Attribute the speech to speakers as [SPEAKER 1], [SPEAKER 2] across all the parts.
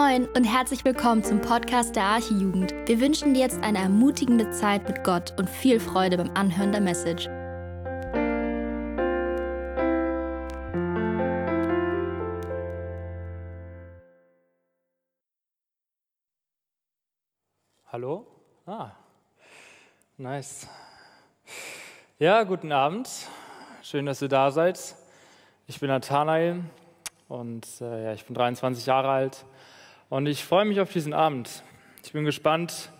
[SPEAKER 1] Moin und herzlich willkommen zum Podcast der Archijugend. Wir wünschen dir jetzt eine ermutigende Zeit mit Gott und viel Freude beim Anhören der Message.
[SPEAKER 2] Hallo? Ah, nice. Ja, guten Abend. Schön, dass ihr da seid. Ich bin Nathanael und äh, ja, ich bin 23 Jahre alt und ich freue mich auf diesen Abend. Ich bin gespannt,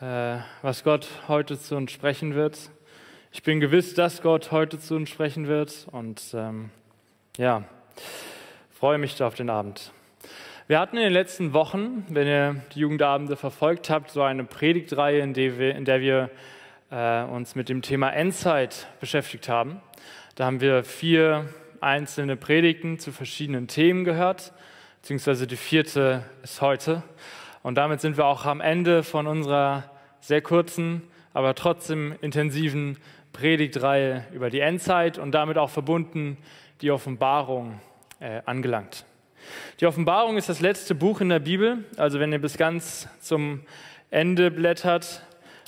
[SPEAKER 2] äh, was Gott heute zu uns sprechen wird. Ich bin gewiss, dass Gott heute zu uns sprechen wird und ähm, ja, freue mich auf den Abend. Wir hatten in den letzten Wochen, wenn ihr die Jugendabende verfolgt habt, so eine Predigtreihe, in der wir, in der wir äh, uns mit dem Thema Endzeit beschäftigt haben. Da haben wir vier einzelne Predigten zu verschiedenen Themen gehört beziehungsweise die vierte ist heute. Und damit sind wir auch am Ende von unserer sehr kurzen, aber trotzdem intensiven Predigtreihe über die Endzeit und damit auch verbunden die Offenbarung äh, angelangt. Die Offenbarung ist das letzte Buch in der Bibel. Also wenn ihr bis ganz zum Ende blättert,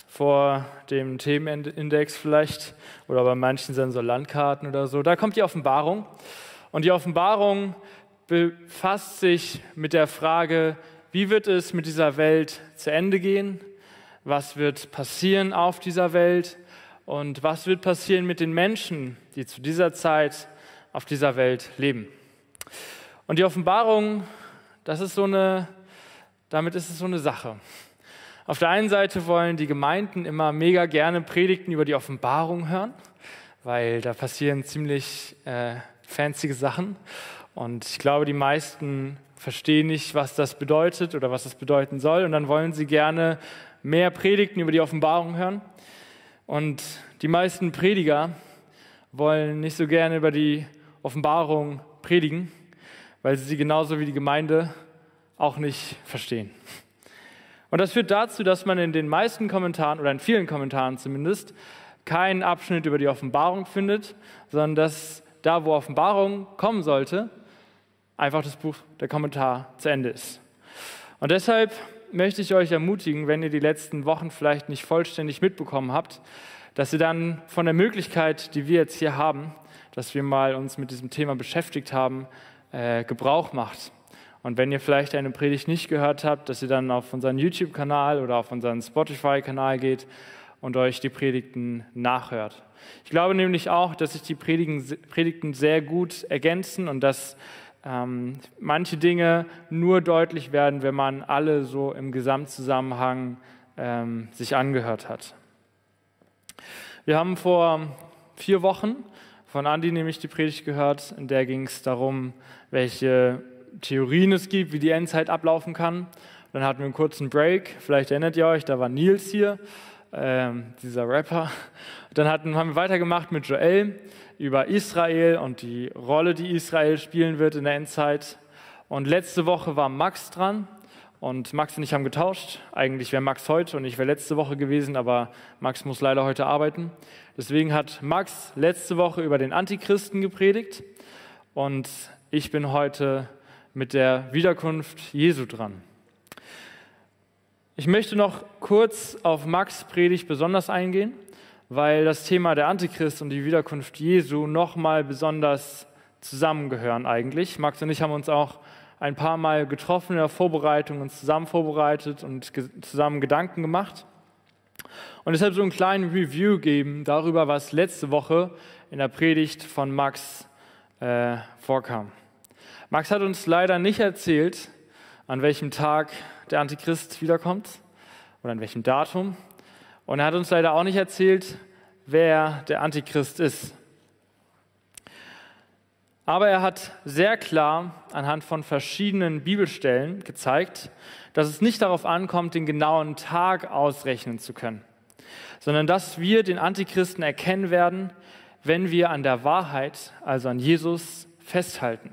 [SPEAKER 2] vor dem Themenindex vielleicht, oder bei manchen sind so Landkarten oder so, da kommt die Offenbarung. Und die Offenbarung befasst sich mit der Frage, wie wird es mit dieser Welt zu Ende gehen? Was wird passieren auf dieser Welt? Und was wird passieren mit den Menschen, die zu dieser Zeit auf dieser Welt leben? Und die Offenbarung, das ist so eine, damit ist es so eine Sache. Auf der einen Seite wollen die Gemeinden immer mega gerne Predigten über die Offenbarung hören, weil da passieren ziemlich äh, fancy Sachen. Und ich glaube, die meisten verstehen nicht, was das bedeutet oder was das bedeuten soll. Und dann wollen sie gerne mehr Predigten über die Offenbarung hören. Und die meisten Prediger wollen nicht so gerne über die Offenbarung predigen, weil sie sie genauso wie die Gemeinde auch nicht verstehen. Und das führt dazu, dass man in den meisten Kommentaren oder in vielen Kommentaren zumindest keinen Abschnitt über die Offenbarung findet, sondern dass da, wo Offenbarung kommen sollte, einfach das Buch, der Kommentar zu Ende ist. Und deshalb möchte ich euch ermutigen, wenn ihr die letzten Wochen vielleicht nicht vollständig mitbekommen habt, dass ihr dann von der Möglichkeit, die wir jetzt hier haben, dass wir mal uns mit diesem Thema beschäftigt haben, äh, Gebrauch macht. Und wenn ihr vielleicht eine Predigt nicht gehört habt, dass ihr dann auf unseren YouTube-Kanal oder auf unseren Spotify-Kanal geht und euch die Predigten nachhört. Ich glaube nämlich auch, dass sich die Predigten sehr gut ergänzen und dass ähm, manche Dinge nur deutlich werden, wenn man alle so im Gesamtzusammenhang ähm, sich angehört hat. Wir haben vor vier Wochen von Andi nämlich die Predigt gehört, in der ging es darum, welche Theorien es gibt, wie die Endzeit ablaufen kann. Dann hatten wir einen kurzen Break, vielleicht erinnert ihr euch, da war Nils hier, ähm, dieser Rapper. Dann hatten, haben wir weitergemacht mit Joel über Israel und die Rolle, die Israel spielen wird in der Endzeit. Und letzte Woche war Max dran und Max und ich haben getauscht. Eigentlich wäre Max heute und ich wäre letzte Woche gewesen, aber Max muss leider heute arbeiten. Deswegen hat Max letzte Woche über den Antichristen gepredigt und ich bin heute mit der Wiederkunft Jesu dran. Ich möchte noch kurz auf Max Predigt besonders eingehen weil das Thema der Antichrist und die Wiederkunft Jesu nochmal besonders zusammengehören eigentlich. Max und ich haben uns auch ein paar Mal getroffen in der Vorbereitung, uns zusammen vorbereitet und zusammen Gedanken gemacht. Und deshalb so einen kleinen Review geben darüber, was letzte Woche in der Predigt von Max äh, vorkam. Max hat uns leider nicht erzählt, an welchem Tag der Antichrist wiederkommt oder an welchem Datum. Und er hat uns leider auch nicht erzählt, wer der Antichrist ist. Aber er hat sehr klar anhand von verschiedenen Bibelstellen gezeigt, dass es nicht darauf ankommt, den genauen Tag ausrechnen zu können, sondern dass wir den Antichristen erkennen werden, wenn wir an der Wahrheit, also an Jesus, festhalten.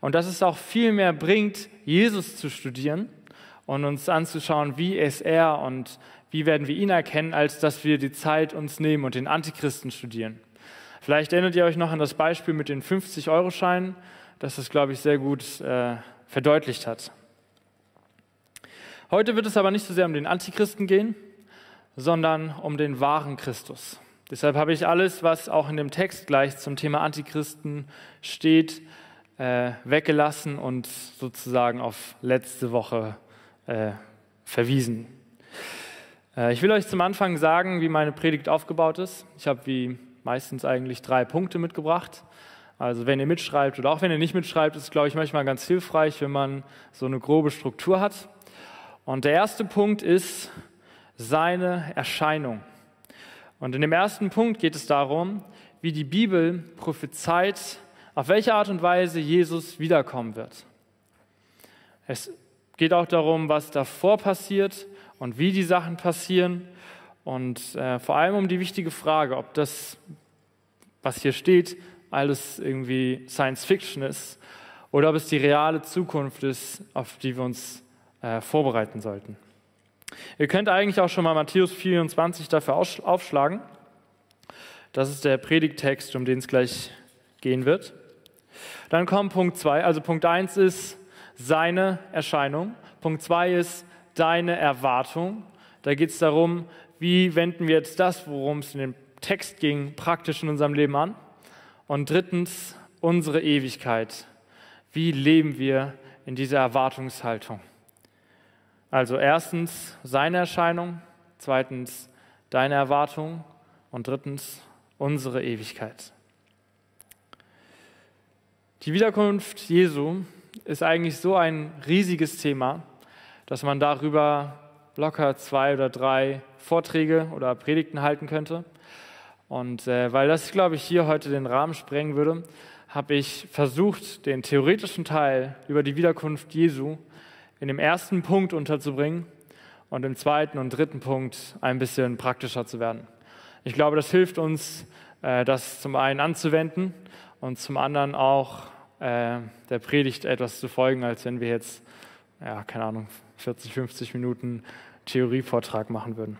[SPEAKER 2] Und dass es auch viel mehr bringt, Jesus zu studieren und uns anzuschauen, wie ist er und wie werden wir ihn erkennen, als dass wir die Zeit uns nehmen und den Antichristen studieren. Vielleicht erinnert ihr euch noch an das Beispiel mit den 50-Euro-Scheinen, das das, glaube ich, sehr gut äh, verdeutlicht hat. Heute wird es aber nicht so sehr um den Antichristen gehen, sondern um den wahren Christus. Deshalb habe ich alles, was auch in dem Text gleich zum Thema Antichristen steht, äh, weggelassen und sozusagen auf letzte Woche äh, verwiesen. Äh, ich will euch zum Anfang sagen, wie meine Predigt aufgebaut ist. Ich habe wie meistens eigentlich drei Punkte mitgebracht. Also wenn ihr mitschreibt oder auch wenn ihr nicht mitschreibt, ist, glaube ich, manchmal ganz hilfreich, wenn man so eine grobe Struktur hat. Und der erste Punkt ist seine Erscheinung. Und in dem ersten Punkt geht es darum, wie die Bibel prophezeit, auf welche Art und Weise Jesus wiederkommen wird. Es geht auch darum, was davor passiert und wie die Sachen passieren und äh, vor allem um die wichtige Frage, ob das, was hier steht, alles irgendwie Science Fiction ist oder ob es die reale Zukunft ist, auf die wir uns äh, vorbereiten sollten. Ihr könnt eigentlich auch schon mal Matthäus 24 dafür aufschlagen. Das ist der Predigtext, um den es gleich gehen wird. Dann kommt Punkt 2. Also Punkt 1 ist seine Erscheinung. Punkt 2 ist deine Erwartung. Da geht es darum, wie wenden wir jetzt das, worum es in dem Text ging, praktisch in unserem Leben an. Und drittens, unsere Ewigkeit. Wie leben wir in dieser Erwartungshaltung? Also erstens seine Erscheinung, zweitens deine Erwartung und drittens unsere Ewigkeit. Die Wiederkunft Jesu ist eigentlich so ein riesiges Thema, dass man darüber locker zwei oder drei Vorträge oder Predigten halten könnte. Und äh, weil das, glaube ich, hier heute den Rahmen sprengen würde, habe ich versucht, den theoretischen Teil über die Wiederkunft Jesu in dem ersten Punkt unterzubringen und im zweiten und dritten Punkt ein bisschen praktischer zu werden. Ich glaube, das hilft uns, äh, das zum einen anzuwenden und zum anderen auch äh, der Predigt etwas zu folgen, als wenn wir jetzt, ja, keine Ahnung, 40, 50 Minuten Theorievortrag machen würden.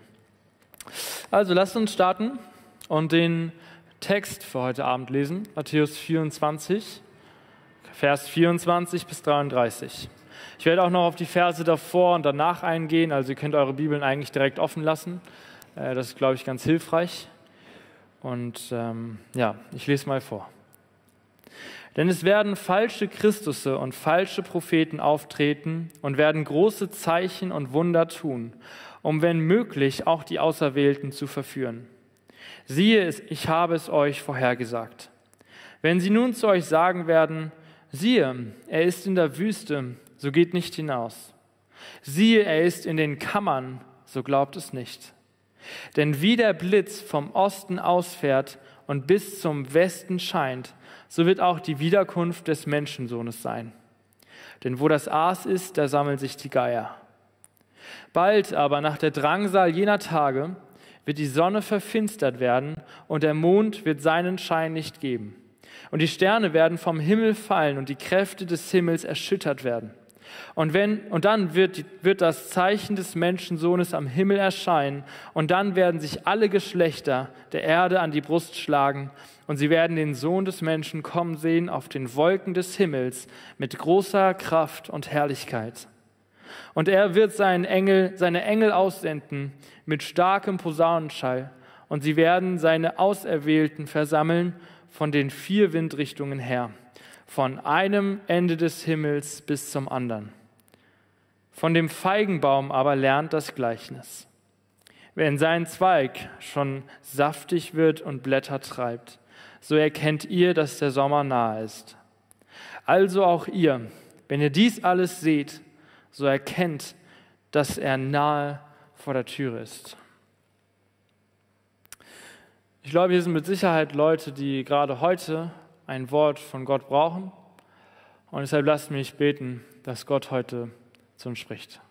[SPEAKER 2] Also lasst uns starten und den Text für heute Abend lesen, Matthäus 24, Vers 24 bis 33. Ich werde auch noch auf die Verse davor und danach eingehen, also ihr könnt eure Bibeln eigentlich direkt offen lassen. Äh, das ist, glaube ich, ganz hilfreich. Und ähm, ja, ich lese mal vor. Denn es werden falsche Christusse und falsche Propheten auftreten und werden große Zeichen und Wunder tun, um wenn möglich auch die Auserwählten zu verführen. Siehe, ich habe es euch vorhergesagt. Wenn sie nun zu euch sagen werden, siehe, er ist in der Wüste, so geht nicht hinaus. Siehe, er ist in den Kammern, so glaubt es nicht. Denn wie der Blitz vom Osten ausfährt und bis zum Westen scheint, so wird auch die Wiederkunft des Menschensohnes sein. Denn wo das Aas ist, da sammeln sich die Geier. Bald aber nach der Drangsal jener Tage wird die Sonne verfinstert werden und der Mond wird seinen Schein nicht geben. Und die Sterne werden vom Himmel fallen und die Kräfte des Himmels erschüttert werden. Und, wenn, und dann wird, wird das Zeichen des Menschensohnes am Himmel erscheinen und dann werden sich alle Geschlechter der Erde an die Brust schlagen und sie werden den Sohn des Menschen kommen sehen auf den Wolken des Himmels mit großer Kraft und Herrlichkeit. Und er wird seinen Engel, seine Engel aussenden mit starkem Posaunenschall und sie werden seine Auserwählten versammeln von den vier Windrichtungen her von einem Ende des Himmels bis zum anderen. Von dem Feigenbaum aber lernt das Gleichnis. Wenn sein Zweig schon saftig wird und Blätter treibt, so erkennt ihr, dass der Sommer nahe ist. Also auch ihr, wenn ihr dies alles seht, so erkennt, dass er nahe vor der Tür ist. Ich glaube, hier sind mit Sicherheit Leute, die gerade heute ein Wort von Gott brauchen. Und deshalb lasst mich beten, dass Gott heute zu uns spricht.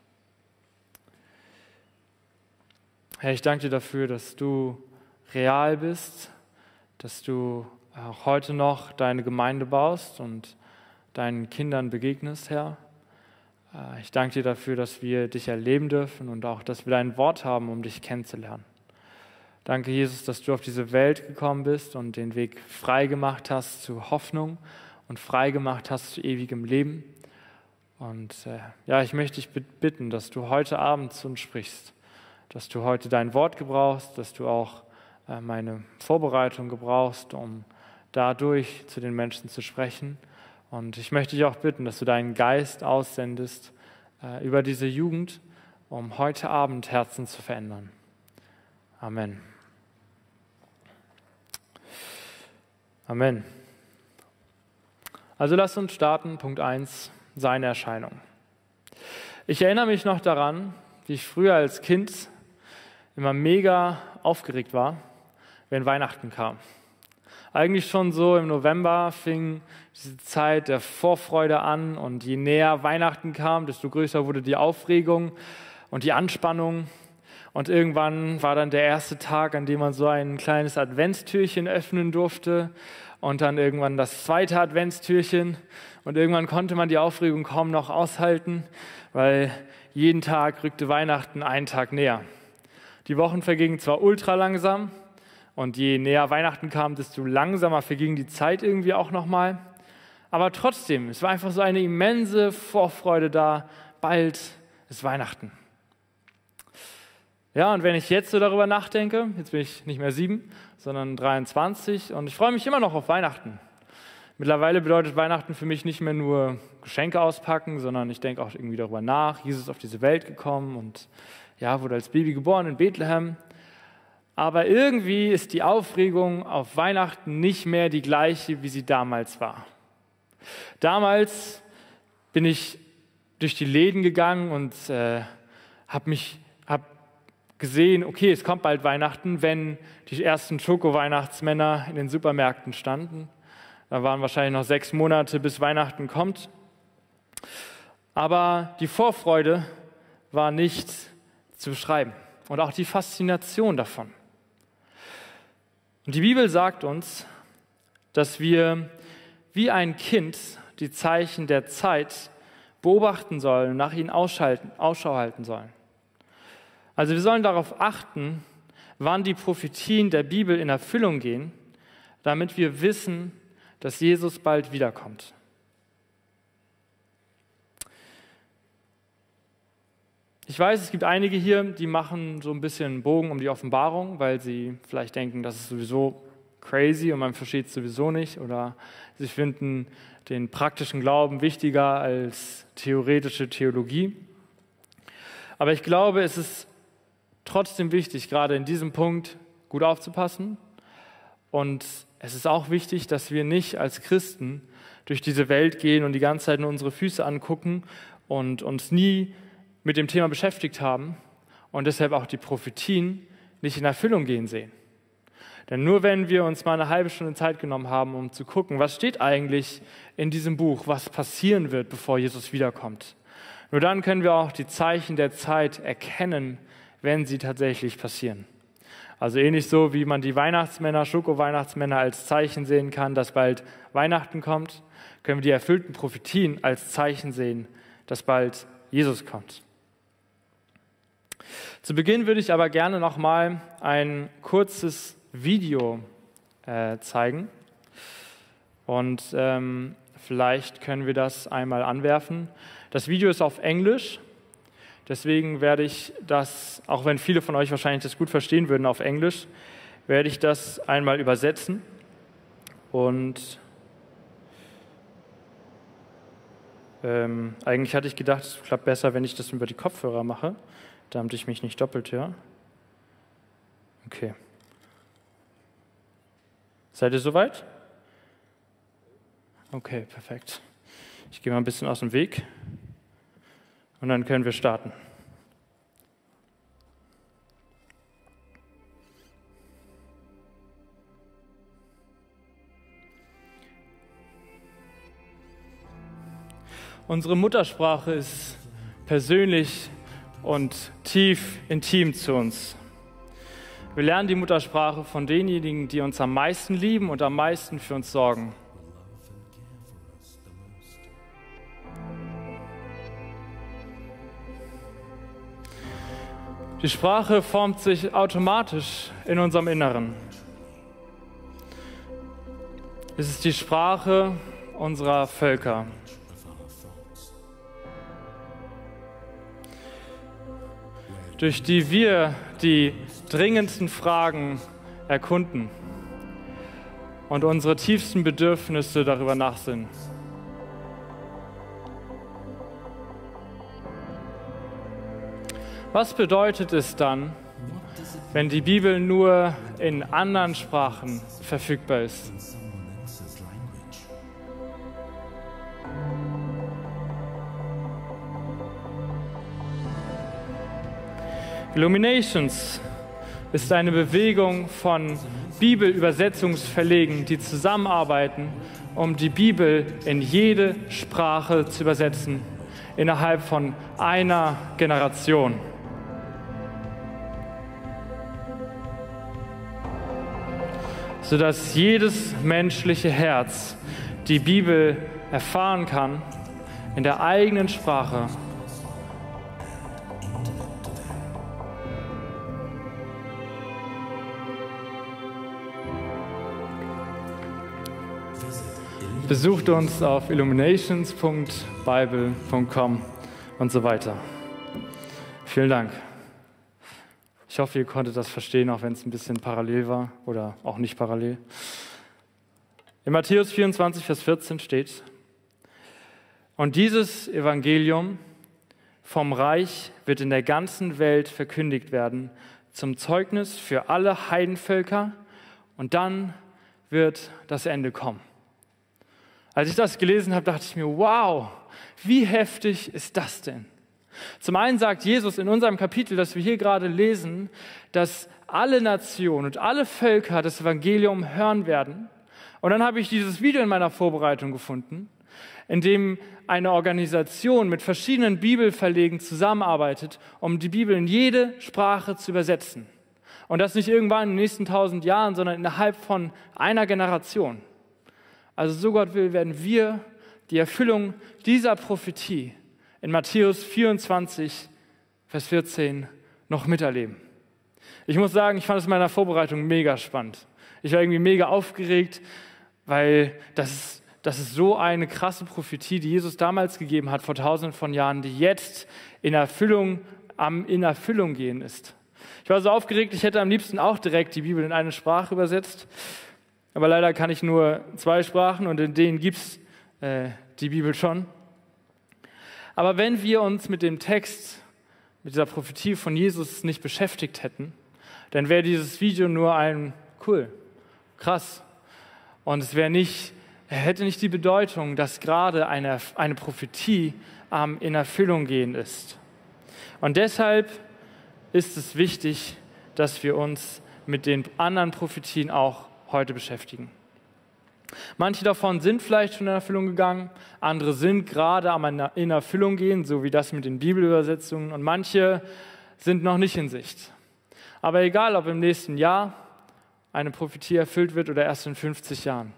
[SPEAKER 2] Herr, ich danke dir dafür, dass du real bist, dass du auch heute noch deine Gemeinde baust und deinen Kindern begegnest, Herr. Äh, ich danke dir dafür, dass wir dich erleben dürfen und auch, dass wir dein Wort haben, um dich kennenzulernen. Danke, Jesus, dass du auf diese Welt gekommen bist und den Weg frei gemacht hast zu Hoffnung und frei gemacht hast zu ewigem Leben. Und äh, ja, ich möchte dich bitten, dass du heute Abend zu uns sprichst, dass du heute dein Wort gebrauchst, dass du auch äh, meine Vorbereitung gebrauchst, um dadurch zu den Menschen zu sprechen. Und ich möchte dich auch bitten, dass du deinen Geist aussendest äh, über diese Jugend, um heute Abend Herzen zu verändern. Amen. Amen. Also lasst uns starten. Punkt 1, seine Erscheinung. Ich erinnere mich noch daran, wie ich früher als Kind immer mega aufgeregt war, wenn Weihnachten kam. Eigentlich schon so im November fing diese Zeit der Vorfreude an und je näher Weihnachten kam, desto größer wurde die Aufregung und die Anspannung. Und irgendwann war dann der erste Tag, an dem man so ein kleines Adventstürchen öffnen durfte und dann irgendwann das zweite Adventstürchen und irgendwann konnte man die Aufregung kaum noch aushalten, weil jeden Tag rückte Weihnachten einen Tag näher. Die Wochen vergingen zwar ultra langsam und je näher Weihnachten kam, desto langsamer verging die Zeit irgendwie auch nochmal. Aber trotzdem, es war einfach so eine immense Vorfreude da, bald ist Weihnachten. Ja, und wenn ich jetzt so darüber nachdenke, jetzt bin ich nicht mehr sieben, sondern 23 und ich freue mich immer noch auf Weihnachten. Mittlerweile bedeutet Weihnachten für mich nicht mehr nur Geschenke auspacken, sondern ich denke auch irgendwie darüber nach. Jesus ist auf diese Welt gekommen und ja, wurde als Baby geboren in Bethlehem. Aber irgendwie ist die Aufregung auf Weihnachten nicht mehr die gleiche, wie sie damals war. Damals bin ich durch die Läden gegangen und äh, habe mich gesehen, okay, es kommt bald Weihnachten, wenn die ersten Schoko-Weihnachtsmänner in den Supermärkten standen. Da waren wahrscheinlich noch sechs Monate, bis Weihnachten kommt. Aber die Vorfreude war nicht zu beschreiben und auch die Faszination davon. Und die Bibel sagt uns, dass wir wie ein Kind die Zeichen der Zeit beobachten sollen, nach ihnen Ausschau halten sollen. Also wir sollen darauf achten, wann die Prophetien der Bibel in Erfüllung gehen, damit wir wissen, dass Jesus bald wiederkommt. Ich weiß, es gibt einige hier, die machen so ein bisschen Bogen um die Offenbarung, weil sie vielleicht denken, das ist sowieso crazy und man versteht es sowieso nicht oder sie finden den praktischen Glauben wichtiger als theoretische Theologie. Aber ich glaube, es ist trotzdem wichtig, gerade in diesem Punkt gut aufzupassen. Und es ist auch wichtig, dass wir nicht als Christen durch diese Welt gehen und die ganze Zeit nur unsere Füße angucken und uns nie mit dem Thema beschäftigt haben und deshalb auch die Prophetien nicht in Erfüllung gehen sehen. Denn nur wenn wir uns mal eine halbe Stunde Zeit genommen haben, um zu gucken, was steht eigentlich in diesem Buch, was passieren wird, bevor Jesus wiederkommt, nur dann können wir auch die Zeichen der Zeit erkennen, wenn sie tatsächlich passieren. Also ähnlich so, wie man die Weihnachtsmänner, Schoko-Weihnachtsmänner als Zeichen sehen kann, dass bald Weihnachten kommt, können wir die erfüllten Prophetien als Zeichen sehen, dass bald Jesus kommt. Zu Beginn würde ich aber gerne noch mal ein kurzes Video äh, zeigen. Und ähm, vielleicht können wir das einmal anwerfen. Das Video ist auf Englisch Deswegen werde ich das, auch wenn viele von euch wahrscheinlich das gut verstehen würden auf Englisch, werde ich das einmal übersetzen. Und ähm, eigentlich hatte ich gedacht, es klappt besser, wenn ich das über die Kopfhörer mache, damit ich mich nicht doppelt höre. Okay. Seid ihr soweit? Okay, perfekt. Ich gehe mal ein bisschen aus dem Weg. Und dann können wir starten. Unsere Muttersprache ist persönlich und tief intim zu uns. Wir lernen die Muttersprache von denjenigen, die uns am meisten lieben und am meisten für uns sorgen. Die Sprache formt sich automatisch in unserem Inneren. Es ist die Sprache unserer Völker. Durch die wir die dringendsten Fragen erkunden und unsere tiefsten Bedürfnisse darüber nachsinnen. Was bedeutet es dann, wenn die Bibel nur in anderen Sprachen verfügbar ist? Illuminations ist eine Bewegung von Bibelübersetzungsverlegen, die zusammenarbeiten, um die Bibel in jede Sprache zu übersetzen, innerhalb von einer Generation. sodass jedes menschliche Herz die Bibel erfahren kann in der eigenen Sprache Besucht uns auf illuminations.bible.com und so weiter. Vielen Dank. Ich hoffe, ihr konntet das verstehen, auch wenn es ein bisschen parallel war oder auch nicht parallel. In Matthäus 24, Vers 14 steht, und dieses Evangelium vom Reich wird in der ganzen Welt verkündigt werden, zum Zeugnis für alle Heidenvölker, und dann wird das Ende kommen. Als ich das gelesen habe, dachte ich mir, wow, wie heftig ist das denn? Zum einen sagt Jesus in unserem Kapitel, das wir hier gerade lesen, dass alle Nationen und alle Völker das Evangelium hören werden. Und dann habe ich dieses Video in meiner Vorbereitung gefunden, in dem eine Organisation mit verschiedenen Bibelverlegen zusammenarbeitet, um die Bibel in jede Sprache zu übersetzen. Und das nicht irgendwann in den nächsten tausend Jahren, sondern innerhalb von einer Generation. Also so Gott will, werden wir die Erfüllung dieser Prophetie in Matthäus 24, Vers 14 noch miterleben. Ich muss sagen, ich fand es in meiner Vorbereitung mega spannend. Ich war irgendwie mega aufgeregt, weil das ist, das ist so eine krasse Prophetie, die Jesus damals gegeben hat, vor tausenden von Jahren, die jetzt in Erfüllung, am, in Erfüllung gehen ist. Ich war so aufgeregt, ich hätte am liebsten auch direkt die Bibel in eine Sprache übersetzt. Aber leider kann ich nur zwei Sprachen und in denen gibt es äh, die Bibel schon. Aber wenn wir uns mit dem Text, mit dieser Prophetie von Jesus nicht beschäftigt hätten, dann wäre dieses Video nur ein cool, krass. Und es wäre nicht, hätte nicht die Bedeutung, dass gerade eine, eine Prophetie ähm, in Erfüllung gehen ist. Und deshalb ist es wichtig, dass wir uns mit den anderen Prophetien auch heute beschäftigen. Manche davon sind vielleicht schon in Erfüllung gegangen, andere sind gerade am in Erfüllung gehen, so wie das mit den Bibelübersetzungen, und manche sind noch nicht in Sicht. Aber egal, ob im nächsten Jahr eine Prophetie erfüllt wird oder erst in 50 Jahren.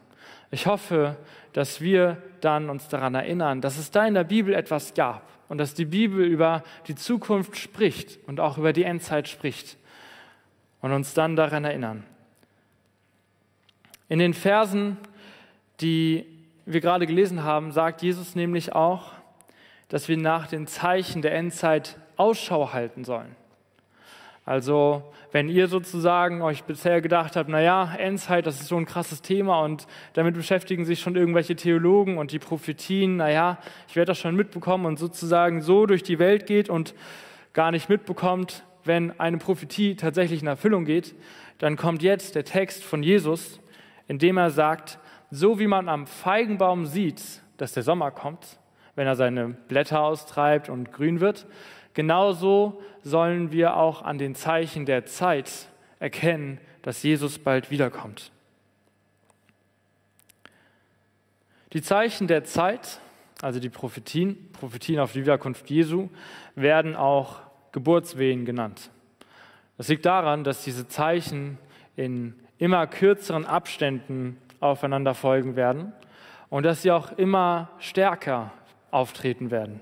[SPEAKER 2] Ich hoffe, dass wir dann uns daran erinnern, dass es da in der Bibel etwas gab und dass die Bibel über die Zukunft spricht und auch über die Endzeit spricht und uns dann daran erinnern. In den Versen, die wir gerade gelesen haben, sagt Jesus nämlich auch, dass wir nach den Zeichen der Endzeit Ausschau halten sollen. Also, wenn ihr sozusagen euch bisher gedacht habt, naja, Endzeit, das ist so ein krasses Thema und damit beschäftigen sich schon irgendwelche Theologen und die Prophetien, naja, ich werde das schon mitbekommen und sozusagen so durch die Welt geht und gar nicht mitbekommt, wenn eine Prophetie tatsächlich in Erfüllung geht, dann kommt jetzt der Text von Jesus, indem er sagt, so wie man am Feigenbaum sieht, dass der Sommer kommt, wenn er seine Blätter austreibt und grün wird, genauso sollen wir auch an den Zeichen der Zeit erkennen, dass Jesus bald wiederkommt. Die Zeichen der Zeit, also die Prophetien, Prophetien auf die Wiederkunft Jesu, werden auch Geburtswehen genannt. Das liegt daran, dass diese Zeichen in immer kürzeren Abständen aufeinander folgen werden und dass sie auch immer stärker auftreten werden.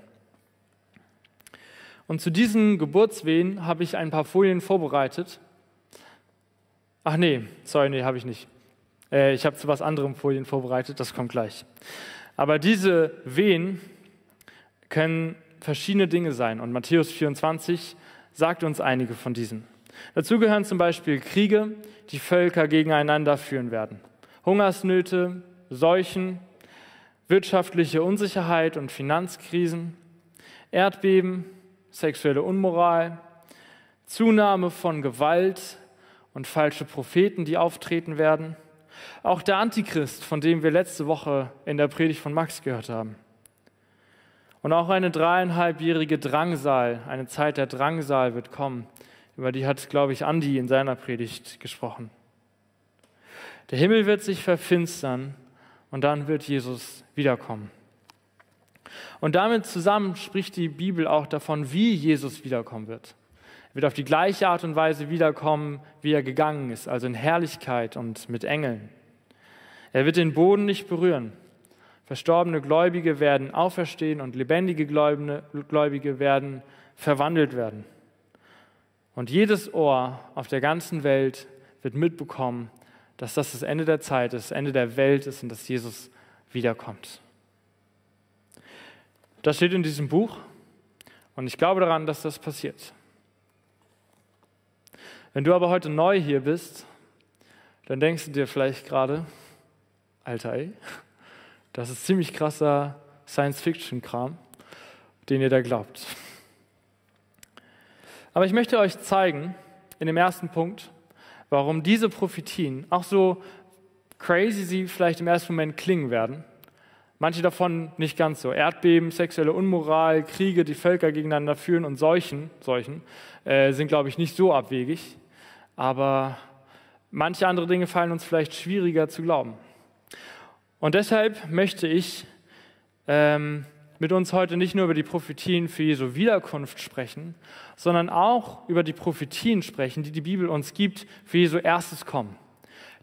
[SPEAKER 2] Und zu diesen Geburtswehen habe ich ein paar Folien vorbereitet. Ach nee, sorry, nee, habe ich nicht. Äh, ich habe zu was anderem Folien vorbereitet, das kommt gleich. Aber diese Wehen können verschiedene Dinge sein. Und Matthäus 24 sagt uns einige von diesen. Dazu gehören zum Beispiel Kriege, die Völker gegeneinander führen werden, Hungersnöte, Seuchen, wirtschaftliche Unsicherheit und Finanzkrisen, Erdbeben, sexuelle Unmoral, Zunahme von Gewalt und falsche Propheten, die auftreten werden. Auch der Antichrist, von dem wir letzte Woche in der Predigt von Max gehört haben. Und auch eine dreieinhalbjährige Drangsal, eine Zeit der Drangsal wird kommen. Über die hat, glaube ich, Andi in seiner Predigt gesprochen. Der Himmel wird sich verfinstern und dann wird Jesus wiederkommen. Und damit zusammen spricht die Bibel auch davon, wie Jesus wiederkommen wird. Er wird auf die gleiche Art und Weise wiederkommen, wie er gegangen ist, also in Herrlichkeit und mit Engeln. Er wird den Boden nicht berühren. Verstorbene Gläubige werden auferstehen und lebendige Gläubige werden verwandelt werden. Und jedes Ohr auf der ganzen Welt wird mitbekommen, dass das das Ende der Zeit ist, das Ende der Welt ist und dass Jesus wiederkommt. Das steht in diesem Buch und ich glaube daran, dass das passiert. Wenn du aber heute neu hier bist, dann denkst du dir vielleicht gerade, Alter, ey, das ist ziemlich krasser Science-Fiction-Kram, den ihr da glaubt. Aber ich möchte euch zeigen, in dem ersten Punkt, warum diese Prophetien, auch so crazy sie vielleicht im ersten Moment klingen werden, manche davon nicht ganz so, Erdbeben, sexuelle Unmoral, Kriege, die Völker gegeneinander führen und Seuchen, Seuchen äh, sind, glaube ich, nicht so abwegig, aber manche andere Dinge fallen uns vielleicht schwieriger zu glauben. Und deshalb möchte ich ähm, mit uns heute nicht nur über die Prophetien für Jesu Wiederkunft sprechen, sondern auch über die Prophetien sprechen, die die Bibel uns gibt für Jesu erstes Kommen.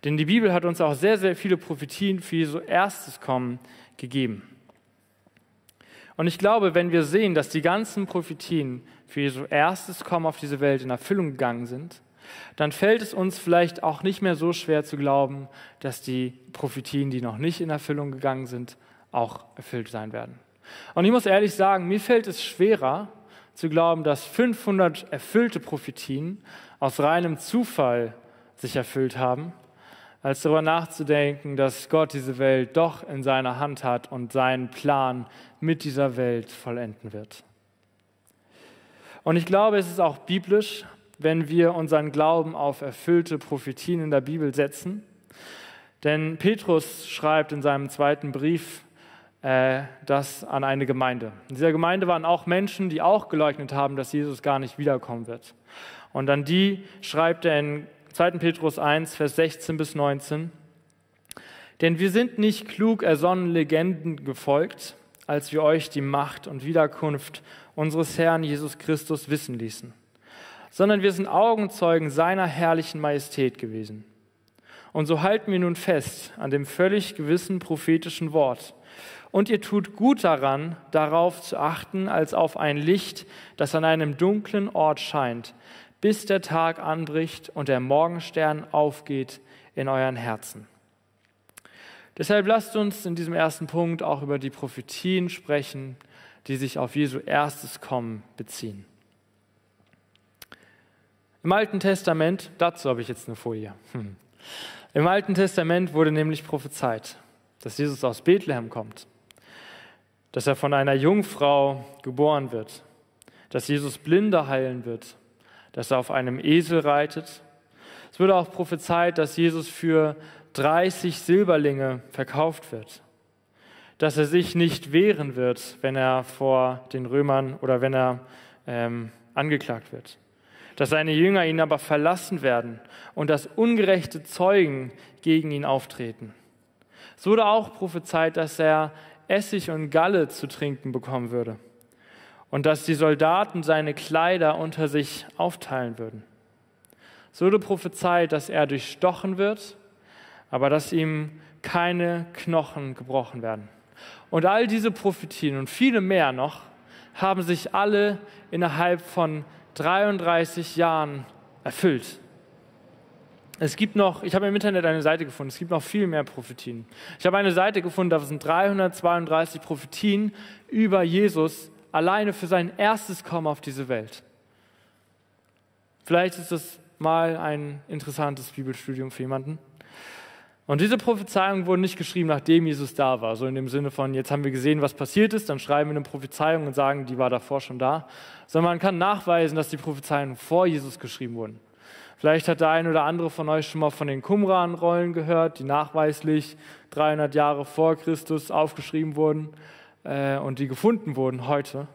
[SPEAKER 2] Denn die Bibel hat uns auch sehr, sehr viele Prophetien für Jesu erstes Kommen gegeben. Und ich glaube, wenn wir sehen, dass die ganzen Prophetien für Jesu erstes Kommen auf diese Welt in Erfüllung gegangen sind, dann fällt es uns vielleicht auch nicht mehr so schwer zu glauben, dass die Prophetien, die noch nicht in Erfüllung gegangen sind, auch erfüllt sein werden. Und ich muss ehrlich sagen, mir fällt es schwerer zu glauben, dass 500 erfüllte Prophetien aus reinem Zufall sich erfüllt haben, als darüber nachzudenken, dass Gott diese Welt doch in seiner Hand hat und seinen Plan mit dieser Welt vollenden wird. Und ich glaube, es ist auch biblisch, wenn wir unseren Glauben auf erfüllte Prophetien in der Bibel setzen. Denn Petrus schreibt in seinem zweiten Brief äh, das an eine Gemeinde. In dieser Gemeinde waren auch Menschen, die auch geleugnet haben, dass Jesus gar nicht wiederkommen wird. Und an die schreibt er in 2. Petrus 1, Vers 16 bis 19. Denn wir sind nicht klug ersonnen Legenden gefolgt, als wir euch die Macht und Wiederkunft unseres Herrn Jesus Christus wissen ließen sondern wir sind Augenzeugen seiner herrlichen Majestät gewesen. Und so halten wir nun fest an dem völlig gewissen prophetischen Wort. Und ihr tut gut daran, darauf zu achten, als auf ein Licht, das an einem dunklen Ort scheint, bis der Tag anbricht und der Morgenstern aufgeht in euren Herzen. Deshalb lasst uns in diesem ersten Punkt auch über die Prophetien sprechen, die sich auf Jesu erstes Kommen beziehen. Im Alten Testament, dazu habe ich jetzt eine Folie. Hm. Im Alten Testament wurde nämlich prophezeit, dass Jesus aus Bethlehem kommt, dass er von einer Jungfrau geboren wird, dass Jesus Blinde heilen wird, dass er auf einem Esel reitet. Es wurde auch prophezeit, dass Jesus für 30 Silberlinge verkauft wird, dass er sich nicht wehren wird, wenn er vor den Römern oder wenn er ähm, angeklagt wird dass seine Jünger ihn aber verlassen werden und dass ungerechte Zeugen gegen ihn auftreten. Es wurde auch prophezeit, dass er Essig und Galle zu trinken bekommen würde und dass die Soldaten seine Kleider unter sich aufteilen würden. Es wurde prophezeit, dass er durchstochen wird, aber dass ihm keine Knochen gebrochen werden. Und all diese Prophetien und viele mehr noch haben sich alle innerhalb von 33 Jahren erfüllt. Es gibt noch, ich habe im Internet eine Seite gefunden, es gibt noch viel mehr Prophetien. Ich habe eine Seite gefunden, da sind 332 Prophetien über Jesus alleine für sein erstes Kommen auf diese Welt. Vielleicht ist das mal ein interessantes Bibelstudium für jemanden. Und diese Prophezeiungen wurden nicht geschrieben, nachdem Jesus da war. So in dem Sinne von, jetzt haben wir gesehen, was passiert ist, dann schreiben wir eine Prophezeiung und sagen, die war davor schon da. Sondern man kann nachweisen, dass die Prophezeiungen vor Jesus geschrieben wurden. Vielleicht hat der eine oder andere von euch schon mal von den Qumran-Rollen gehört, die nachweislich 300 Jahre vor Christus aufgeschrieben wurden äh, und die gefunden wurden heute.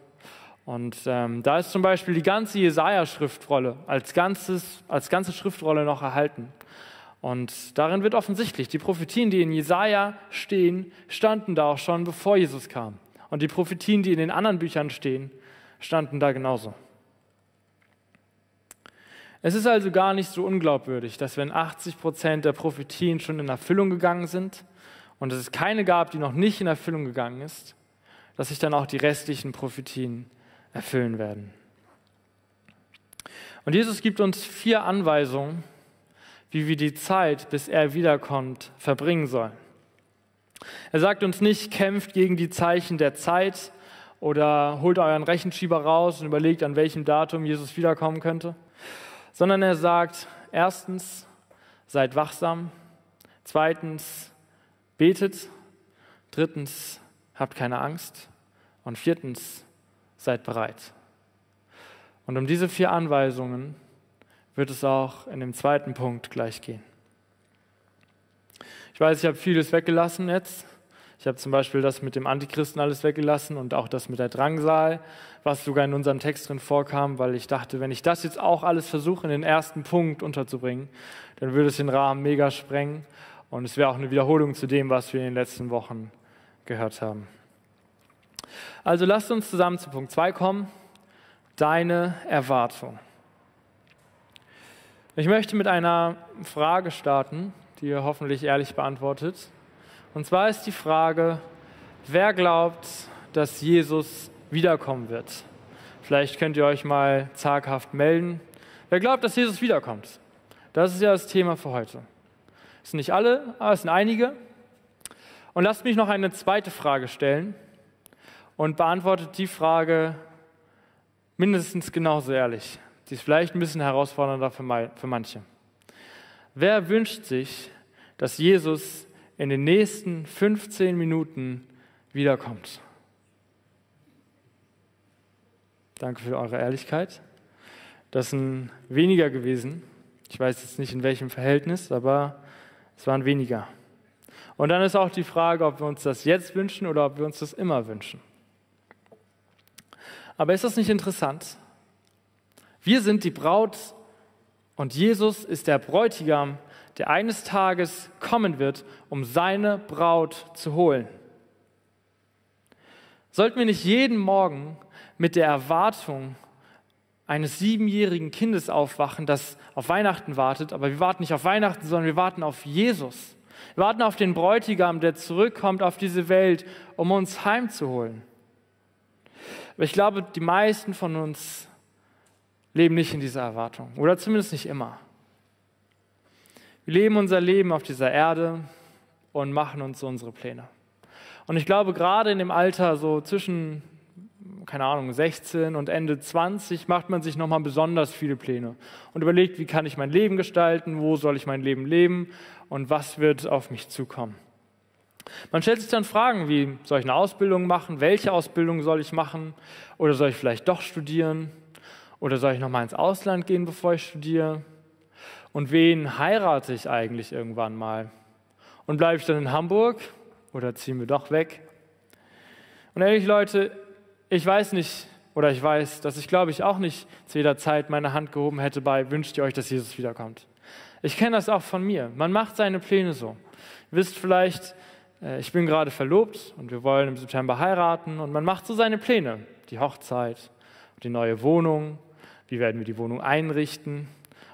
[SPEAKER 2] Und ähm, da ist zum Beispiel die ganze Jesaja-Schriftrolle als, als ganze Schriftrolle noch erhalten. Und darin wird offensichtlich, die Prophetien, die in Jesaja stehen, standen da auch schon, bevor Jesus kam. Und die Prophetien, die in den anderen Büchern stehen, standen da genauso. Es ist also gar nicht so unglaubwürdig, dass wenn 80 Prozent der Prophetien schon in Erfüllung gegangen sind und es keine gab, die noch nicht in Erfüllung gegangen ist, dass sich dann auch die restlichen Prophetien erfüllen werden. Und Jesus gibt uns vier Anweisungen, wie wir die Zeit, bis er wiederkommt, verbringen sollen. Er sagt uns nicht, kämpft gegen die Zeichen der Zeit oder holt euren Rechenschieber raus und überlegt, an welchem Datum Jesus wiederkommen könnte, sondern er sagt, erstens, seid wachsam, zweitens, betet, drittens, habt keine Angst und viertens, seid bereit. Und um diese vier Anweisungen wird es auch in dem zweiten Punkt gleich gehen. Ich weiß, ich habe vieles weggelassen jetzt. Ich habe zum Beispiel das mit dem Antichristen alles weggelassen und auch das mit der Drangsal, was sogar in unserem Text drin vorkam, weil ich dachte, wenn ich das jetzt auch alles versuche, in den ersten Punkt unterzubringen, dann würde es den Rahmen mega sprengen und es wäre auch eine Wiederholung zu dem, was wir in den letzten Wochen gehört haben. Also lasst uns zusammen zu Punkt 2 kommen. Deine Erwartung. Ich möchte mit einer Frage starten, die ihr hoffentlich ehrlich beantwortet. Und zwar ist die Frage, wer glaubt, dass Jesus wiederkommen wird? Vielleicht könnt ihr euch mal zaghaft melden. Wer glaubt, dass Jesus wiederkommt? Das ist ja das Thema für heute. Es sind nicht alle, aber es sind einige. Und lasst mich noch eine zweite Frage stellen und beantwortet die Frage mindestens genauso ehrlich. Die ist vielleicht ein bisschen herausfordernder für manche. Wer wünscht sich, dass Jesus in den nächsten 15 Minuten wiederkommt? Danke für eure Ehrlichkeit. Das sind weniger gewesen. Ich weiß jetzt nicht in welchem Verhältnis, aber es waren weniger. Und dann ist auch die Frage, ob wir uns das jetzt wünschen oder ob wir uns das immer wünschen. Aber ist das nicht interessant? Wir sind die Braut und Jesus ist der Bräutigam, der eines Tages kommen wird, um seine Braut zu holen. Sollten wir nicht jeden Morgen mit der Erwartung eines siebenjährigen Kindes aufwachen, das auf Weihnachten wartet, aber wir warten nicht auf Weihnachten, sondern wir warten auf Jesus. Wir warten auf den Bräutigam, der zurückkommt auf diese Welt, um uns heimzuholen. Aber ich glaube, die meisten von uns leben nicht in dieser Erwartung oder zumindest nicht immer. Wir leben unser Leben auf dieser Erde und machen uns unsere Pläne. Und ich glaube, gerade in dem Alter so zwischen, keine Ahnung, 16 und Ende 20 macht man sich nochmal besonders viele Pläne und überlegt, wie kann ich mein Leben gestalten, wo soll ich mein Leben leben und was wird auf mich zukommen. Man stellt sich dann Fragen wie, soll ich eine Ausbildung machen? Welche Ausbildung soll ich machen? Oder soll ich vielleicht doch studieren? Oder soll ich noch mal ins Ausland gehen, bevor ich studiere? Und wen heirate ich eigentlich irgendwann mal? Und bleibe ich dann in Hamburg oder ziehen wir doch weg? Und ehrlich, Leute, ich weiß nicht, oder ich weiß, dass ich glaube ich auch nicht zu jeder Zeit meine Hand gehoben hätte bei, wünscht ihr euch, dass Jesus wiederkommt. Ich kenne das auch von mir. Man macht seine Pläne so. Ihr wisst vielleicht, äh, ich bin gerade verlobt und wir wollen im September heiraten und man macht so seine Pläne. Die Hochzeit, die neue Wohnung, wie werden wir die Wohnung einrichten.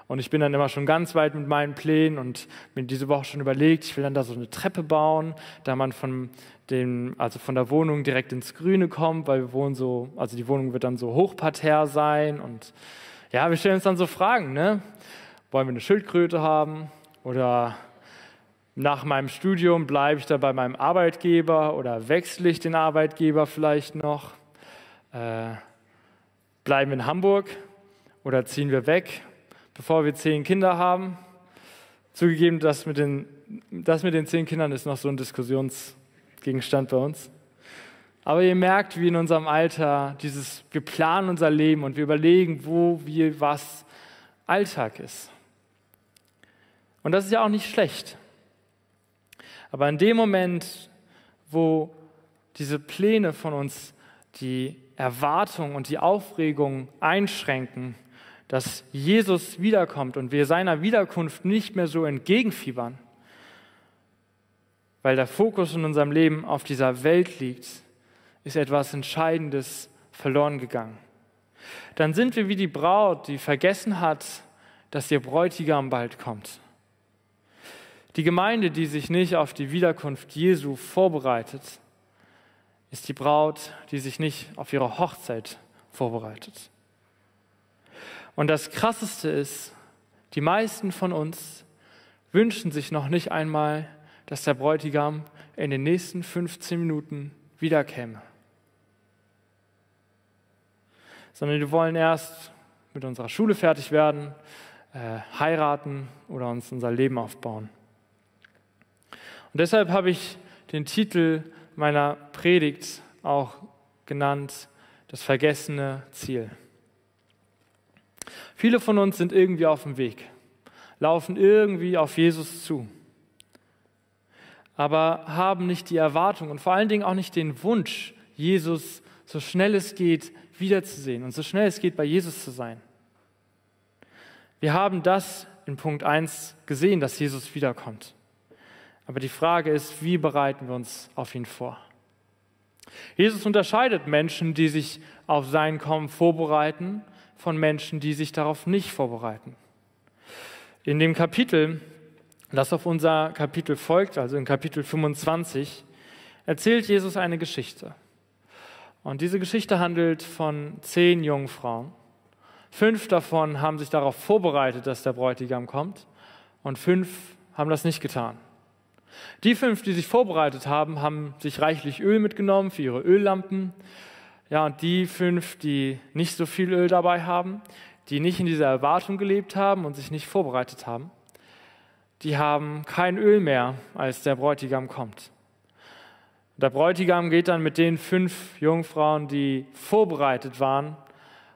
[SPEAKER 2] Und ich bin dann immer schon ganz weit mit meinen Plänen und mir diese Woche schon überlegt, ich will dann da so eine Treppe bauen, da man von, dem, also von der Wohnung direkt ins Grüne kommt, weil wir wohnen so, also die Wohnung wird dann so hochparterre sein. Und ja, wir stellen uns dann so Fragen, ne? Wollen wir eine Schildkröte haben? Oder nach meinem Studium bleibe ich da bei meinem Arbeitgeber oder wechsle ich den Arbeitgeber vielleicht noch? Äh, bleiben in Hamburg oder ziehen wir weg? Bevor wir zehn Kinder haben. Zugegeben, das mit den, das mit den zehn Kindern ist noch so ein Diskussionsgegenstand bei uns. Aber ihr merkt, wie in unserem Alter dieses, wir planen unser Leben und wir überlegen, wo, wie, was Alltag ist. Und das ist ja auch nicht schlecht. Aber in dem Moment, wo diese Pläne von uns die Erwartung und die Aufregung einschränken, dass Jesus wiederkommt und wir seiner Wiederkunft nicht mehr so entgegenfiebern, weil der Fokus in unserem Leben auf dieser Welt liegt, ist etwas Entscheidendes verloren gegangen. Dann sind wir wie die Braut, die vergessen hat, dass ihr Bräutigam bald kommt. Die Gemeinde, die sich nicht auf die Wiederkunft Jesu vorbereitet, ist die Braut, die sich nicht auf ihre Hochzeit vorbereitet. Und das Krasseste ist, die meisten von uns wünschen sich noch nicht einmal, dass der Bräutigam in den nächsten 15 Minuten wiederkäme. Sondern wir wollen erst mit unserer Schule fertig werden, äh, heiraten oder uns unser Leben aufbauen. Und deshalb habe ich den Titel meiner Predigt auch genannt, das vergessene Ziel. Viele von uns sind irgendwie auf dem Weg, laufen irgendwie auf Jesus zu, aber haben nicht die Erwartung und vor allen Dingen auch nicht den Wunsch, Jesus so schnell es geht wiederzusehen und so schnell es geht bei Jesus zu sein. Wir haben das in Punkt 1 gesehen, dass Jesus wiederkommt. Aber die Frage ist, wie bereiten wir uns auf ihn vor? Jesus unterscheidet Menschen, die sich auf sein Kommen vorbereiten, von Menschen, die sich darauf nicht vorbereiten. In dem Kapitel, das auf unser Kapitel folgt, also in Kapitel 25, erzählt Jesus eine Geschichte. Und diese Geschichte handelt von zehn Jungfrauen. Fünf davon haben sich darauf vorbereitet, dass der Bräutigam kommt, und fünf haben das nicht getan. Die fünf, die sich vorbereitet haben, haben sich reichlich Öl mitgenommen für ihre Öllampen. Ja, und die fünf, die nicht so viel Öl dabei haben, die nicht in dieser Erwartung gelebt haben und sich nicht vorbereitet haben, die haben kein Öl mehr, als der Bräutigam kommt. Der Bräutigam geht dann mit den fünf Jungfrauen, die vorbereitet waren,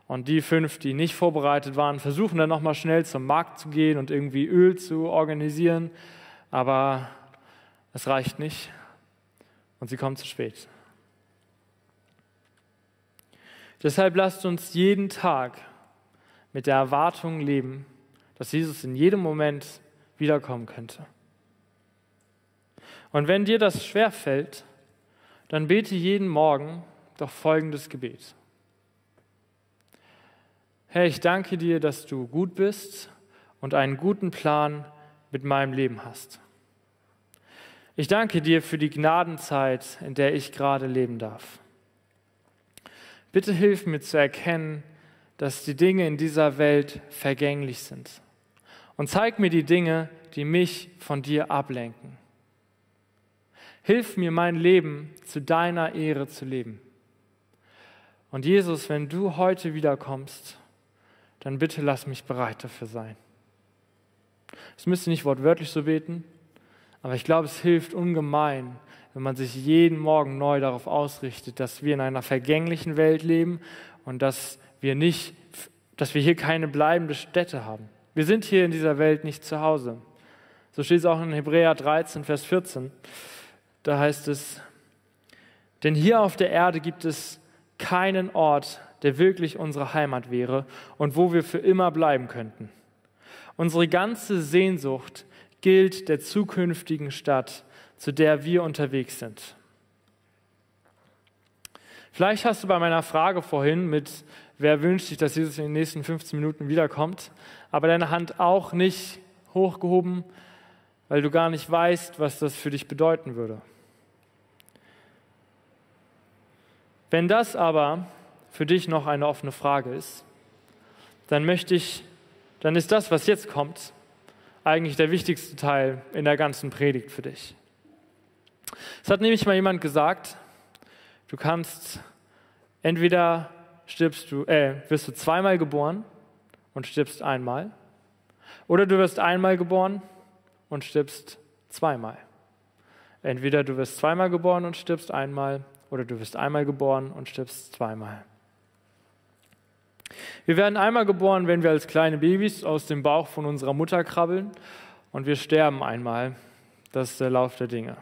[SPEAKER 2] und die fünf, die nicht vorbereitet waren, versuchen dann nochmal schnell zum Markt zu gehen und irgendwie Öl zu organisieren. Aber es reicht nicht und sie kommen zu spät. Deshalb lasst uns jeden Tag mit der Erwartung leben, dass Jesus in jedem Moment wiederkommen könnte. Und wenn dir das schwer fällt, dann bete jeden Morgen doch folgendes Gebet. Herr, ich danke dir, dass du gut bist und einen guten Plan mit meinem Leben hast. Ich danke dir für die Gnadenzeit, in der ich gerade leben darf. Bitte hilf mir zu erkennen, dass die Dinge in dieser Welt vergänglich sind. Und zeig mir die Dinge, die mich von dir ablenken. Hilf mir, mein Leben zu deiner Ehre zu leben. Und Jesus, wenn du heute wiederkommst, dann bitte lass mich bereit dafür sein. Es müsste nicht wortwörtlich so beten, aber ich glaube, es hilft ungemein, wenn man sich jeden Morgen neu darauf ausrichtet, dass wir in einer vergänglichen Welt leben und dass wir nicht, dass wir hier keine bleibende Stätte haben. Wir sind hier in dieser Welt nicht zu Hause. So steht es auch in Hebräer 13, Vers 14. Da heißt es, denn hier auf der Erde gibt es keinen Ort, der wirklich unsere Heimat wäre und wo wir für immer bleiben könnten. Unsere ganze Sehnsucht gilt der zukünftigen Stadt, zu der wir unterwegs sind. Vielleicht hast du bei meiner Frage vorhin mit, wer wünscht sich, dass Jesus in den nächsten 15 Minuten wiederkommt, aber deine Hand auch nicht hochgehoben, weil du gar nicht weißt, was das für dich bedeuten würde. Wenn das aber für dich noch eine offene Frage ist, dann möchte ich, dann ist das, was jetzt kommt, eigentlich der wichtigste Teil in der ganzen Predigt für dich. Es hat nämlich mal jemand gesagt, du kannst entweder stirbst du, äh, wirst du zweimal geboren und stirbst einmal, Oder du wirst einmal geboren und stirbst zweimal. Entweder du wirst zweimal geboren und stirbst einmal, oder du wirst einmal geboren und stirbst zweimal. Wir werden einmal geboren, wenn wir als kleine Babys aus dem Bauch von unserer Mutter krabbeln und wir sterben einmal. Das ist der Lauf der Dinge.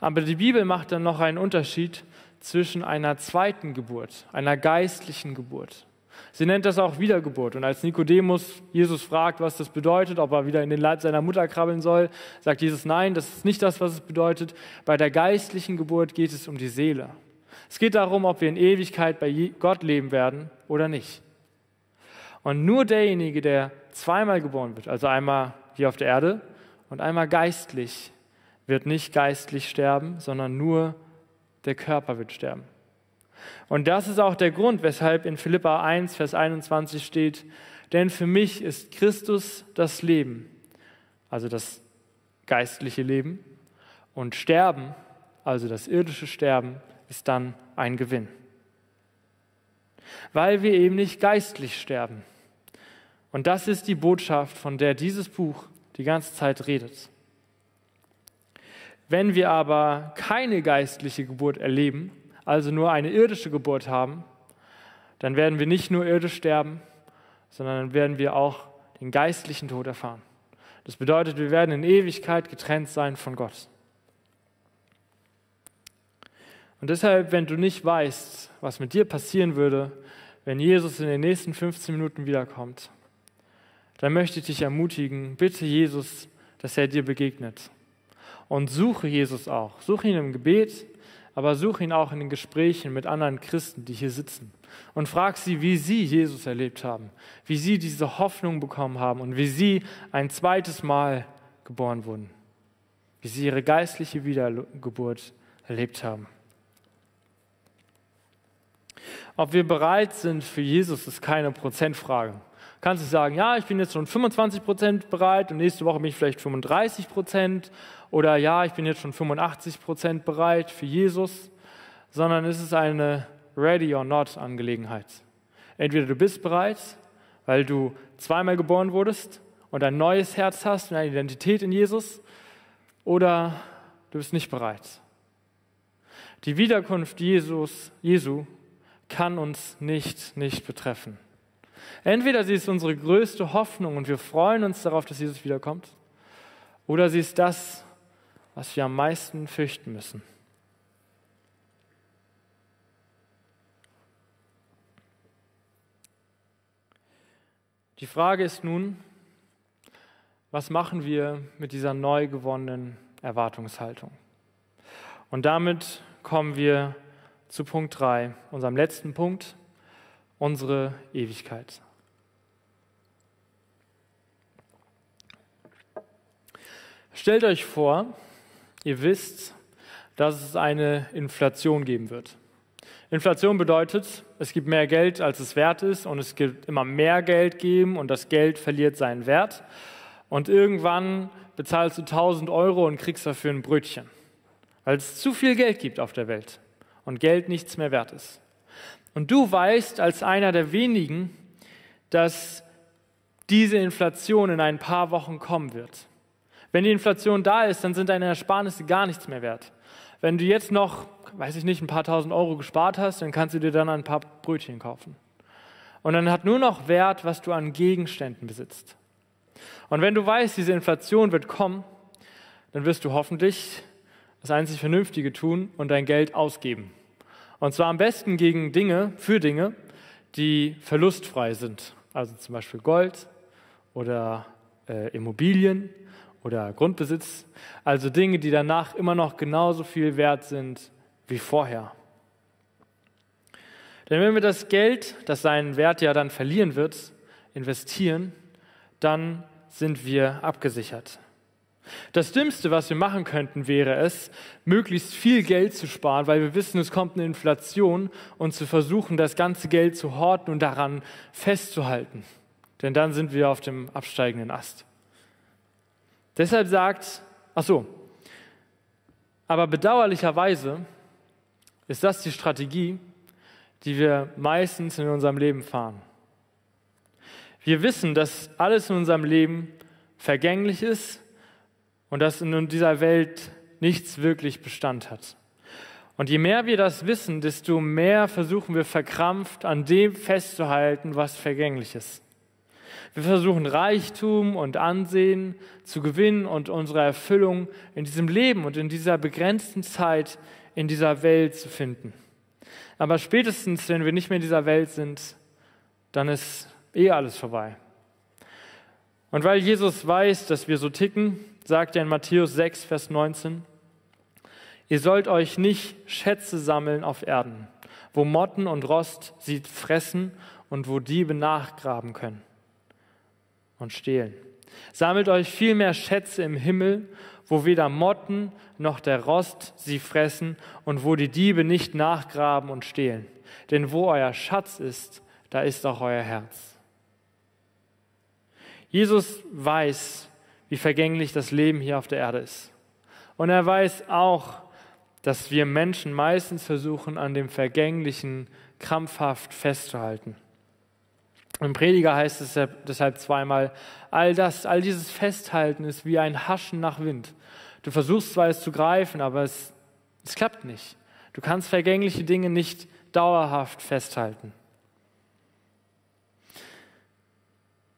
[SPEAKER 2] Aber die Bibel macht dann noch einen Unterschied zwischen einer zweiten Geburt, einer geistlichen Geburt. Sie nennt das auch Wiedergeburt. Und als Nikodemus Jesus fragt, was das bedeutet, ob er wieder in den Leib seiner Mutter krabbeln soll, sagt Jesus, nein, das ist nicht das, was es bedeutet. Bei der geistlichen Geburt geht es um die Seele. Es geht darum, ob wir in Ewigkeit bei Gott leben werden oder nicht. Und nur derjenige, der zweimal geboren wird, also einmal hier auf der Erde und einmal geistlich, wird nicht geistlich sterben, sondern nur der Körper wird sterben. Und das ist auch der Grund, weshalb in Philippa 1, Vers 21 steht, denn für mich ist Christus das Leben, also das geistliche Leben, und Sterben, also das irdische Sterben, ist dann ein Gewinn. Weil wir eben nicht geistlich sterben. Und das ist die Botschaft, von der dieses Buch die ganze Zeit redet. Wenn wir aber keine geistliche Geburt erleben, also nur eine irdische Geburt haben, dann werden wir nicht nur irdisch sterben, sondern dann werden wir auch den geistlichen Tod erfahren. Das bedeutet, wir werden in Ewigkeit getrennt sein von Gott. Und deshalb, wenn du nicht weißt, was mit dir passieren würde, wenn Jesus in den nächsten 15 Minuten wiederkommt, dann möchte ich dich ermutigen, bitte Jesus, dass er dir begegnet. Und suche Jesus auch. Suche ihn im Gebet, aber suche ihn auch in den Gesprächen mit anderen Christen, die hier sitzen. Und frag sie, wie sie Jesus erlebt haben, wie sie diese Hoffnung bekommen haben und wie sie ein zweites Mal geboren wurden, wie sie ihre geistliche Wiedergeburt erlebt haben. Ob wir bereit sind für Jesus, ist keine Prozentfrage. Kannst du sagen, ja, ich bin jetzt schon 25 Prozent bereit und nächste Woche bin ich vielleicht 35 Prozent oder ja, ich bin jetzt schon 85 Prozent bereit für Jesus, sondern es ist eine Ready or Not Angelegenheit. Entweder du bist bereit, weil du zweimal geboren wurdest und ein neues Herz hast und eine Identität in Jesus, oder du bist nicht bereit. Die Wiederkunft Jesus, Jesu kann uns nicht, nicht betreffen. Entweder sie ist unsere größte Hoffnung und wir freuen uns darauf, dass Jesus wiederkommt, oder sie ist das, was wir am meisten fürchten müssen. Die Frage ist nun, was machen wir mit dieser neu gewonnenen Erwartungshaltung? Und damit kommen wir zu Punkt 3, unserem letzten Punkt, unsere Ewigkeit. Stellt euch vor, Ihr wisst, dass es eine Inflation geben wird. Inflation bedeutet, es gibt mehr Geld, als es wert ist, und es gibt immer mehr Geld geben und das Geld verliert seinen Wert. Und irgendwann bezahlst du 1000 Euro und kriegst dafür ein Brötchen, weil es zu viel Geld gibt auf der Welt und Geld nichts mehr wert ist. Und du weißt als einer der wenigen, dass diese Inflation in ein paar Wochen kommen wird. Wenn die Inflation da ist, dann sind deine Ersparnisse gar nichts mehr wert. Wenn du jetzt noch, weiß ich nicht, ein paar tausend Euro gespart hast, dann kannst du dir dann ein paar Brötchen kaufen. Und dann hat nur noch Wert, was du an Gegenständen besitzt. Und wenn du weißt, diese Inflation wird kommen, dann wirst du hoffentlich das einzig Vernünftige tun und dein Geld ausgeben. Und zwar am besten gegen Dinge, für Dinge, die verlustfrei sind. Also zum Beispiel Gold oder äh, Immobilien oder Grundbesitz, also Dinge, die danach immer noch genauso viel wert sind wie vorher. Denn wenn wir das Geld, das seinen Wert ja dann verlieren wird, investieren, dann sind wir abgesichert. Das Dümmste, was wir machen könnten, wäre es, möglichst viel Geld zu sparen, weil wir wissen, es kommt eine Inflation und zu versuchen, das ganze Geld zu horten und daran festzuhalten. Denn dann sind wir auf dem absteigenden Ast. Deshalb sagt, ach so, aber bedauerlicherweise ist das die Strategie, die wir meistens in unserem Leben fahren. Wir wissen, dass alles in unserem Leben vergänglich ist und dass in dieser Welt nichts wirklich Bestand hat. Und je mehr wir das wissen, desto mehr versuchen wir verkrampft an dem festzuhalten, was vergänglich ist. Wir versuchen Reichtum und Ansehen zu gewinnen und unsere Erfüllung in diesem Leben und in dieser begrenzten Zeit in dieser Welt zu finden. Aber spätestens, wenn wir nicht mehr in dieser Welt sind, dann ist eh alles vorbei. Und weil Jesus weiß, dass wir so ticken, sagt er in Matthäus 6, Vers 19, Ihr sollt euch nicht Schätze sammeln auf Erden, wo Motten und Rost sie fressen und wo Diebe nachgraben können und stehlen. Sammelt euch vielmehr Schätze im Himmel, wo weder Motten noch der Rost sie fressen und wo die Diebe nicht nachgraben und stehlen. Denn wo euer Schatz ist, da ist auch euer Herz. Jesus weiß, wie vergänglich das Leben hier auf der Erde ist. Und er weiß auch, dass wir Menschen meistens versuchen, an dem Vergänglichen krampfhaft festzuhalten. Im Prediger heißt es deshalb zweimal, all das, all dieses Festhalten ist wie ein Haschen nach Wind. Du versuchst zwar es zu greifen, aber es, es klappt nicht. Du kannst vergängliche Dinge nicht dauerhaft festhalten.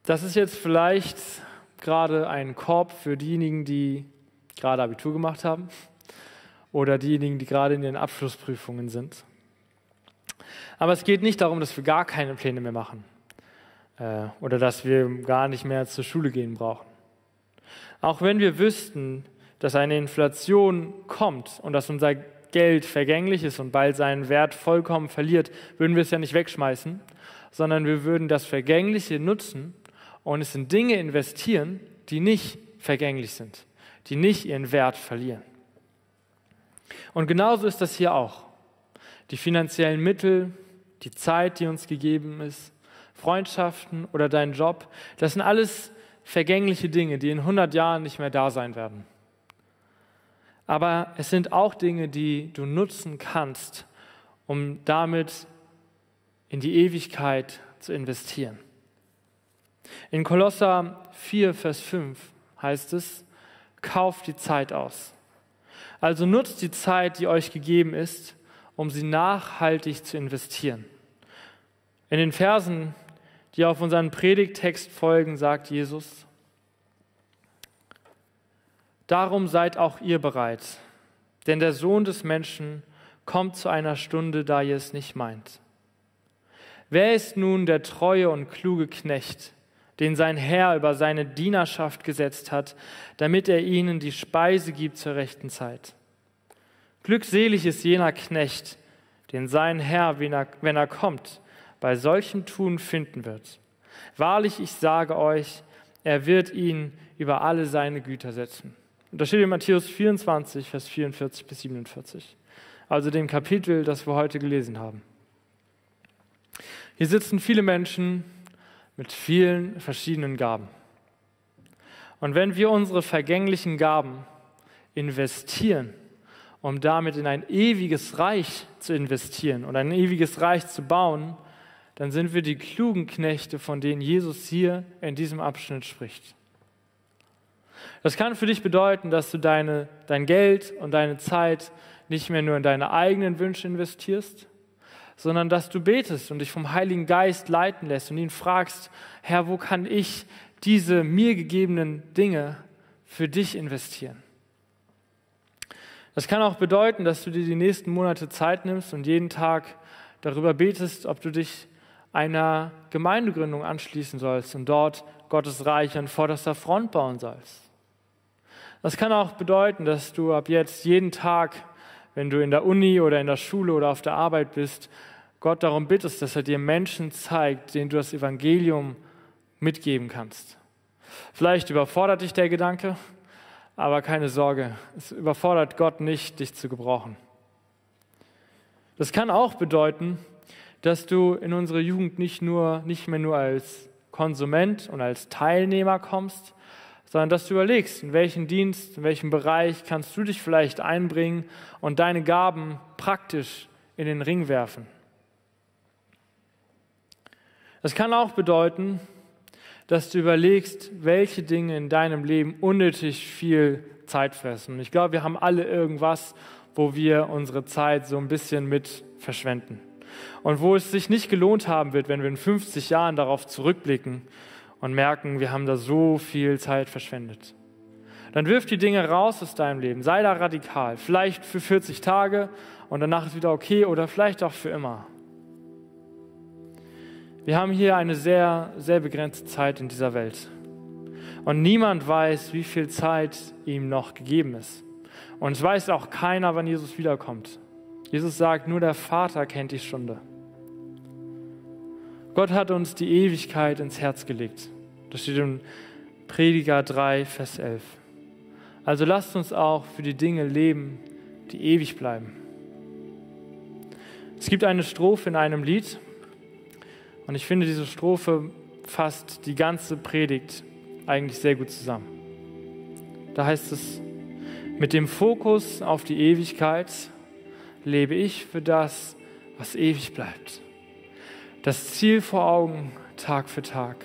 [SPEAKER 2] Das ist jetzt vielleicht gerade ein Korb für diejenigen, die gerade Abitur gemacht haben oder diejenigen, die gerade in den Abschlussprüfungen sind. Aber es geht nicht darum, dass wir gar keine Pläne mehr machen äh, oder dass wir gar nicht mehr zur Schule gehen brauchen. Auch wenn wir wüssten, dass eine Inflation kommt und dass unser Geld vergänglich ist und bald seinen Wert vollkommen verliert, würden wir es ja nicht wegschmeißen, sondern wir würden das Vergängliche nutzen und es in Dinge investieren, die nicht vergänglich sind, die nicht ihren Wert verlieren. Und genauso ist das hier auch. Die finanziellen Mittel, die Zeit, die uns gegeben ist, Freundschaften oder dein Job, das sind alles vergängliche Dinge, die in 100 Jahren nicht mehr da sein werden. Aber es sind auch Dinge, die du nutzen kannst, um damit in die Ewigkeit zu investieren. In Kolosser 4, Vers 5 heißt es, kauft die Zeit aus. Also nutzt die Zeit, die euch gegeben ist, um sie nachhaltig zu investieren. In den Versen, die auf unseren Predigtext folgen, sagt Jesus, Darum seid auch ihr bereit, denn der Sohn des Menschen kommt zu einer Stunde, da ihr es nicht meint. Wer ist nun der treue und kluge Knecht, den sein Herr über seine Dienerschaft gesetzt hat, damit er ihnen die Speise gibt zur rechten Zeit. Glückselig ist jener Knecht, den sein Herr, wenn er, wenn er kommt, bei solchem Tun finden wird. Wahrlich, ich sage euch, er wird ihn über alle seine Güter setzen. Und das steht in Matthäus 24, Vers 44 bis 47, also dem Kapitel, das wir heute gelesen haben. Hier sitzen viele Menschen, mit vielen verschiedenen Gaben. Und wenn wir unsere vergänglichen Gaben investieren, um damit in ein ewiges Reich zu investieren und ein ewiges Reich zu bauen, dann sind wir die klugen Knechte, von denen Jesus hier in diesem Abschnitt spricht. Das kann für dich bedeuten, dass du deine, dein Geld und deine Zeit nicht mehr nur in deine eigenen Wünsche investierst, sondern dass du betest und dich vom Heiligen Geist leiten lässt und ihn fragst, Herr, wo kann ich diese mir gegebenen Dinge für dich investieren? Das kann auch bedeuten, dass du dir die nächsten Monate Zeit nimmst und jeden Tag darüber betest, ob du dich einer Gemeindegründung anschließen sollst und dort Gottes Reich an vorderster Front bauen sollst. Das kann auch bedeuten, dass du ab jetzt jeden Tag wenn du in der Uni oder in der Schule oder auf der Arbeit bist, Gott darum bittest, dass er dir Menschen zeigt, denen du das Evangelium mitgeben kannst. Vielleicht überfordert dich der Gedanke, aber keine Sorge, es überfordert Gott nicht, dich zu gebrauchen. Das kann auch bedeuten, dass du in unsere Jugend nicht, nur, nicht mehr nur als Konsument und als Teilnehmer kommst, sondern dass du überlegst, in welchen Dienst, in welchem Bereich kannst du dich vielleicht einbringen und deine Gaben praktisch in den Ring werfen. Das kann auch bedeuten, dass du überlegst, welche Dinge in deinem Leben unnötig viel Zeit fressen. Ich glaube, wir haben alle irgendwas, wo wir unsere Zeit so ein bisschen mit verschwenden. Und wo es sich nicht gelohnt haben wird, wenn wir in 50 Jahren darauf zurückblicken und merken, wir haben da so viel Zeit verschwendet. Dann wirf die Dinge raus aus deinem Leben. Sei da radikal. Vielleicht für 40 Tage und danach ist wieder okay oder vielleicht auch für immer. Wir haben hier eine sehr, sehr begrenzte Zeit in dieser Welt. Und niemand weiß, wie viel Zeit ihm noch gegeben ist. Und es weiß auch keiner, wann Jesus wiederkommt. Jesus sagt, nur der Vater kennt die Stunde. Gott hat uns die Ewigkeit ins Herz gelegt. Das steht in Prediger 3, Vers 11. Also lasst uns auch für die Dinge leben, die ewig bleiben. Es gibt eine Strophe in einem Lied, und ich finde, diese Strophe fasst die ganze Predigt eigentlich sehr gut zusammen. Da heißt es, mit dem Fokus auf die Ewigkeit lebe ich für das, was ewig bleibt. Das Ziel vor Augen Tag für Tag,